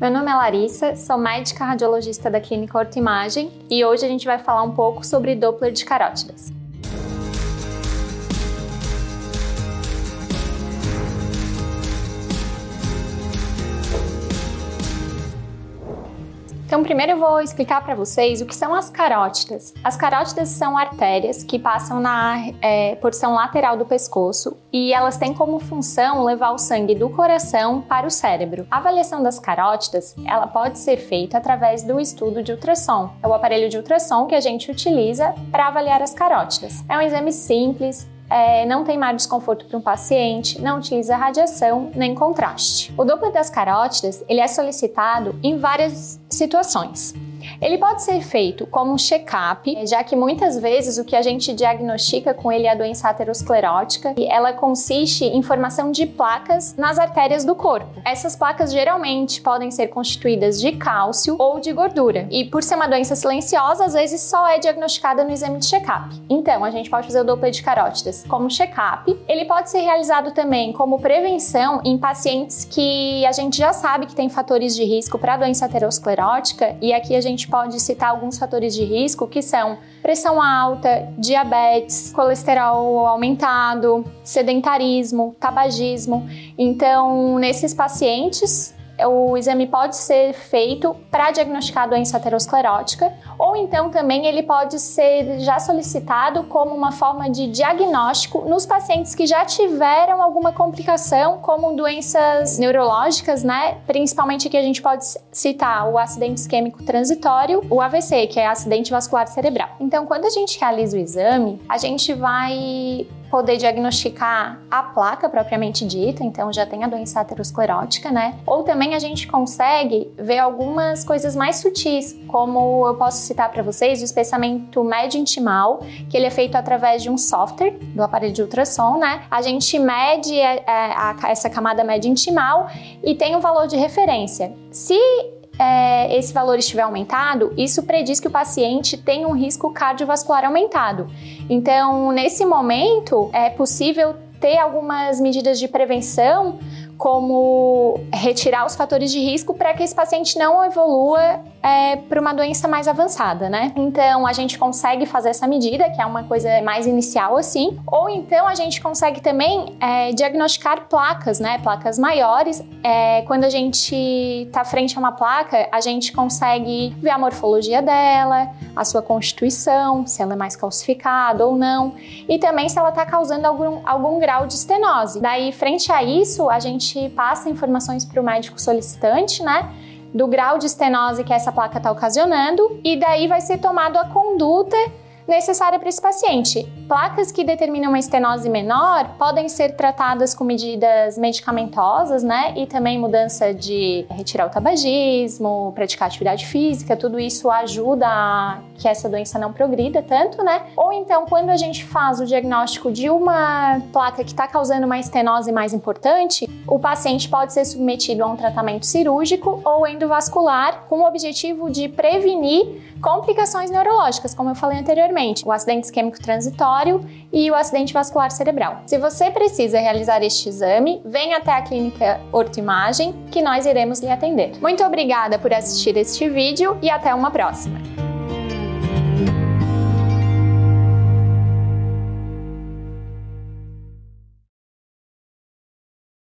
Meu nome é Larissa, sou médica radiologista da Clínica Ortoimagem e hoje a gente vai falar um pouco sobre Doppler de carótidas. Então, primeiro eu vou explicar para vocês o que são as carótidas. As carótidas são artérias que passam na é, porção lateral do pescoço e elas têm como função levar o sangue do coração para o cérebro. A avaliação das carótidas, ela pode ser feita através do estudo de ultrassom. É o aparelho de ultrassom que a gente utiliza para avaliar as carótidas. É um exame simples, é, não tem mais desconforto para um paciente, não utiliza radiação nem contraste. O Doppler das carótidas ele é solicitado em várias situações. Ele pode ser feito como um check-up, já que muitas vezes o que a gente diagnostica com ele é a doença aterosclerótica e ela consiste em formação de placas nas artérias do corpo. Essas placas geralmente podem ser constituídas de cálcio ou de gordura e por ser uma doença silenciosa, às vezes só é diagnosticada no exame de check-up. Então, a gente pode fazer o Doppler de carótidas como check-up. Ele pode ser realizado também como prevenção em pacientes que a gente já sabe que tem fatores de risco para doença aterosclerótica e aqui a gente pode citar alguns fatores de risco que são pressão alta, diabetes, colesterol aumentado, sedentarismo, tabagismo. Então, nesses pacientes, o exame pode ser feito para diagnosticar a doença aterosclerótica, ou então também ele pode ser já solicitado como uma forma de diagnóstico nos pacientes que já tiveram alguma complicação, como doenças neurológicas, né? Principalmente que a gente pode citar o acidente isquêmico transitório, o AVC, que é acidente vascular cerebral. Então, quando a gente realiza o exame, a gente vai poder diagnosticar a placa propriamente dita, então já tem a doença aterosclerótica, né? Ou também a gente consegue ver algumas coisas mais sutis, como eu posso citar para vocês o espessamento médio intimal, que ele é feito através de um software do aparelho de ultrassom, né? A gente mede a, é, a, essa camada média intimal e tem um valor de referência. Se é, esse valor estiver aumentado, isso prediz que o paciente tem um risco cardiovascular aumentado. Então, nesse momento, é possível ter algumas medidas de prevenção como retirar os fatores de risco para que esse paciente não evolua é, para uma doença mais avançada, né? Então a gente consegue fazer essa medida, que é uma coisa mais inicial assim, ou então a gente consegue também é, diagnosticar placas, né? Placas maiores. É, quando a gente está frente a uma placa, a gente consegue ver a morfologia dela, a sua constituição, se ela é mais calcificada ou não, e também se ela está causando algum, algum grau de estenose. Daí, frente a isso, a gente gente passa informações para o médico solicitante, né? Do grau de estenose que essa placa está ocasionando, e daí vai ser tomado a conduta necessária para esse paciente. Placas que determinam uma estenose menor podem ser tratadas com medidas medicamentosas, né? E também mudança de retirar o tabagismo, praticar atividade física, tudo isso ajuda a que essa doença não progrida tanto, né? Ou então, quando a gente faz o diagnóstico de uma placa que está causando uma estenose mais importante, o paciente pode ser submetido a um tratamento cirúrgico ou endovascular com o objetivo de prevenir complicações neurológicas, como eu falei anteriormente, o acidente isquêmico transitório e o acidente vascular cerebral. Se você precisa realizar este exame, venha até a clínica Ortoimagem que nós iremos lhe atender. Muito obrigada por assistir este vídeo e até uma próxima!